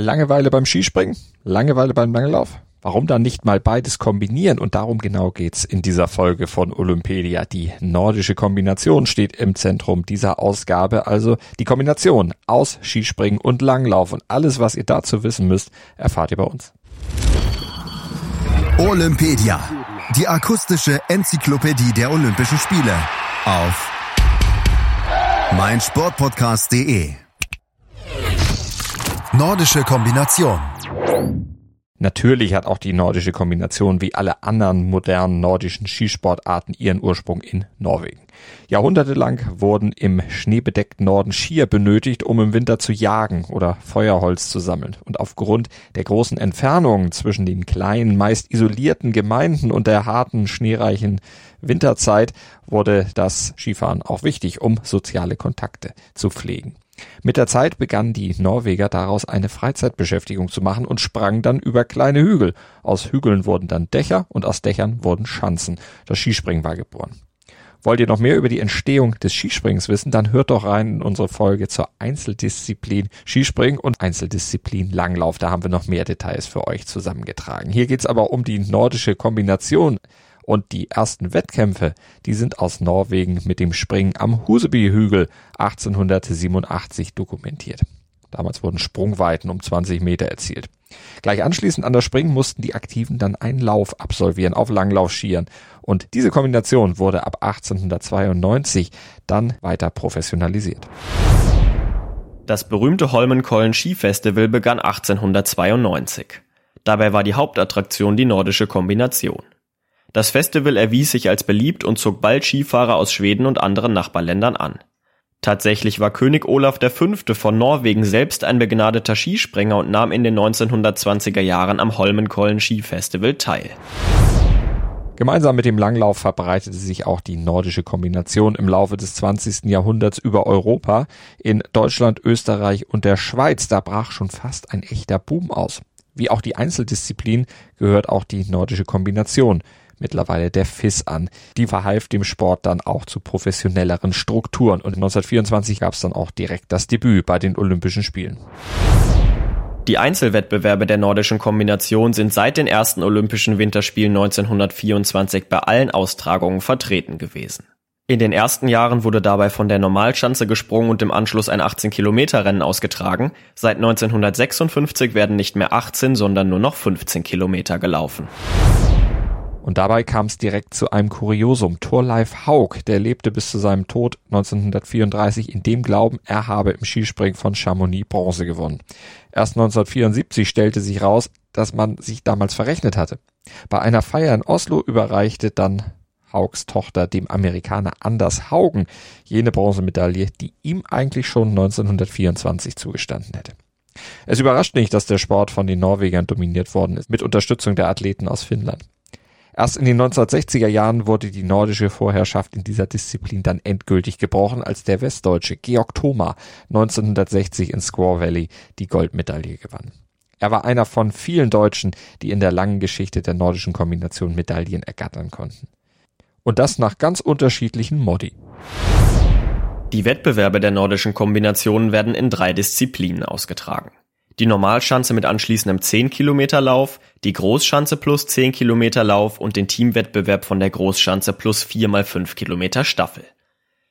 Langeweile beim Skispringen? Langeweile beim Langlauf? Warum dann nicht mal beides kombinieren? Und darum genau geht's in dieser Folge von Olympedia. Die nordische Kombination steht im Zentrum dieser Ausgabe, also die Kombination aus Skispringen und Langlauf. Und alles, was ihr dazu wissen müsst, erfahrt ihr bei uns. Olympedia, die akustische Enzyklopädie der Olympischen Spiele auf meinsportpodcast.de Nordische Kombination. Natürlich hat auch die nordische Kombination wie alle anderen modernen nordischen Skisportarten ihren Ursprung in Norwegen. Jahrhundertelang wurden im schneebedeckten Norden Skier benötigt, um im Winter zu jagen oder Feuerholz zu sammeln. Und aufgrund der großen Entfernungen zwischen den kleinen, meist isolierten Gemeinden und der harten, schneereichen Winterzeit wurde das Skifahren auch wichtig, um soziale Kontakte zu pflegen. Mit der Zeit begannen die Norweger daraus eine Freizeitbeschäftigung zu machen und sprangen dann über kleine Hügel. Aus Hügeln wurden dann Dächer und aus Dächern wurden Schanzen. Das Skispringen war geboren. Wollt ihr noch mehr über die Entstehung des Skisprings wissen, dann hört doch rein in unsere Folge zur Einzeldisziplin Skispringen und Einzeldisziplin Langlauf. Da haben wir noch mehr Details für euch zusammengetragen. Hier geht's aber um die nordische Kombination. Und die ersten Wettkämpfe, die sind aus Norwegen mit dem Springen am Huseby-Hügel 1887 dokumentiert. Damals wurden Sprungweiten um 20 Meter erzielt. Gleich anschließend an das Springen mussten die Aktiven dann einen Lauf absolvieren auf Langlaufskiern. Und diese Kombination wurde ab 1892 dann weiter professionalisiert. Das berühmte Holmenkollen Skifestival begann 1892. Dabei war die Hauptattraktion die nordische Kombination. Das Festival erwies sich als beliebt und zog bald Skifahrer aus Schweden und anderen Nachbarländern an. Tatsächlich war König Olaf V. von Norwegen selbst ein begnadeter Skispringer und nahm in den 1920er Jahren am Holmenkollen Skifestival teil. Gemeinsam mit dem Langlauf verbreitete sich auch die nordische Kombination im Laufe des 20. Jahrhunderts über Europa. In Deutschland, Österreich und der Schweiz, da brach schon fast ein echter Boom aus. Wie auch die Einzeldisziplin gehört auch die nordische Kombination mittlerweile der FIS an. Die verhalf dem Sport dann auch zu professionelleren Strukturen und 1924 gab es dann auch direkt das Debüt bei den Olympischen Spielen. Die Einzelwettbewerbe der nordischen Kombination sind seit den ersten Olympischen Winterspielen 1924 bei allen Austragungen vertreten gewesen. In den ersten Jahren wurde dabei von der Normalschanze gesprungen und im Anschluss ein 18-Kilometer-Rennen ausgetragen. Seit 1956 werden nicht mehr 18, sondern nur noch 15 Kilometer gelaufen. Und dabei kam es direkt zu einem Kuriosum. Thorleif Haug, der lebte bis zu seinem Tod 1934 in dem Glauben, er habe im Skispringen von Chamonix Bronze gewonnen. Erst 1974 stellte sich raus, dass man sich damals verrechnet hatte. Bei einer Feier in Oslo überreichte dann Haugs Tochter dem Amerikaner Anders Haugen jene Bronzemedaille, die ihm eigentlich schon 1924 zugestanden hätte. Es überrascht nicht, dass der Sport von den Norwegern dominiert worden ist, mit Unterstützung der Athleten aus Finnland. Erst in den 1960er Jahren wurde die nordische Vorherrschaft in dieser Disziplin dann endgültig gebrochen, als der Westdeutsche Georg Thoma 1960 in Squaw Valley die Goldmedaille gewann. Er war einer von vielen Deutschen, die in der langen Geschichte der nordischen Kombination Medaillen ergattern konnten. Und das nach ganz unterschiedlichen Modi. Die Wettbewerbe der nordischen Kombinationen werden in drei Disziplinen ausgetragen die Normalschanze mit anschließendem 10-Kilometer-Lauf, die Großschanze plus 10-Kilometer-Lauf und den Teamwettbewerb von der Großschanze plus 4 mal 5 Kilometer Staffel.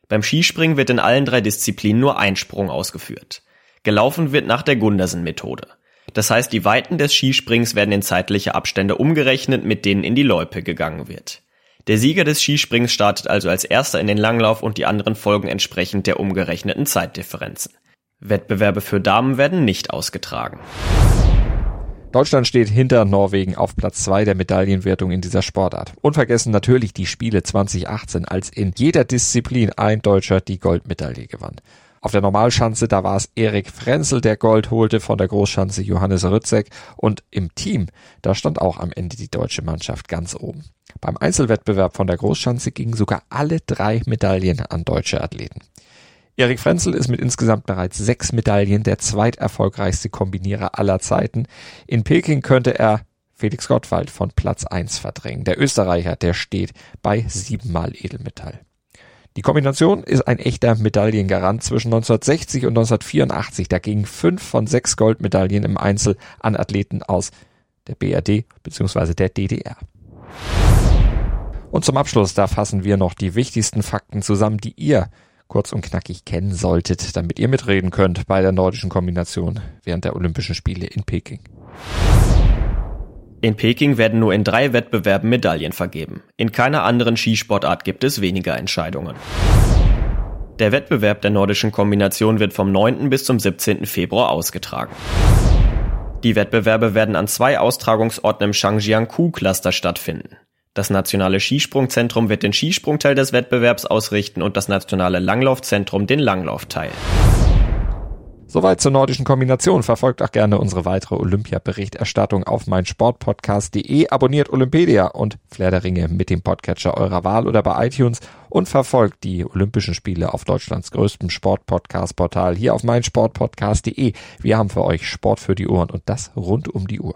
Beim Skispringen wird in allen drei Disziplinen nur ein Sprung ausgeführt. Gelaufen wird nach der Gundersen-Methode. Das heißt, die Weiten des Skisprings werden in zeitliche Abstände umgerechnet, mit denen in die Loipe gegangen wird. Der Sieger des Skisprings startet also als erster in den Langlauf und die anderen folgen entsprechend der umgerechneten Zeitdifferenzen. Wettbewerbe für Damen werden nicht ausgetragen. Deutschland steht hinter Norwegen auf Platz zwei der Medaillenwertung in dieser Sportart. Unvergessen natürlich die Spiele 2018, als in jeder Disziplin ein Deutscher die Goldmedaille gewann. Auf der Normalschanze, da war es Erik Frenzel, der Gold holte, von der Großschanze Johannes Rützek und im Team, da stand auch am Ende die deutsche Mannschaft ganz oben. Beim Einzelwettbewerb von der Großschanze gingen sogar alle drei Medaillen an deutsche Athleten. Erik Frenzel ist mit insgesamt bereits sechs Medaillen der zweiterfolgreichste Kombinierer aller Zeiten. In Peking könnte er Felix Gottwald von Platz eins verdrängen. Der Österreicher, der steht bei siebenmal Edelmetall. Die Kombination ist ein echter Medaillengarant zwischen 1960 und 1984. Da gingen fünf von sechs Goldmedaillen im Einzel an Athleten aus der BRD bzw. der DDR. Und zum Abschluss, da fassen wir noch die wichtigsten Fakten zusammen, die ihr kurz und knackig kennen solltet, damit ihr mitreden könnt bei der nordischen Kombination während der Olympischen Spiele in Peking. In Peking werden nur in drei Wettbewerben Medaillen vergeben. In keiner anderen Skisportart gibt es weniger Entscheidungen. Der Wettbewerb der nordischen Kombination wird vom 9. bis zum 17. Februar ausgetragen. Die Wettbewerbe werden an zwei Austragungsorten im Shangjiang-Ku-Cluster stattfinden. Das nationale Skisprungzentrum wird den Skisprungteil des Wettbewerbs ausrichten und das nationale Langlaufzentrum den Langlaufteil. Soweit zur nordischen Kombination. Verfolgt auch gerne unsere weitere Olympia-Berichterstattung auf meinsportpodcast.de. Abonniert Olympedia und Flair der Ringe mit dem Podcatcher eurer Wahl oder bei iTunes und verfolgt die Olympischen Spiele auf Deutschlands größtem Sportpodcast-Portal hier auf meinsportpodcast.de. Wir haben für euch Sport für die Ohren und das rund um die Uhr.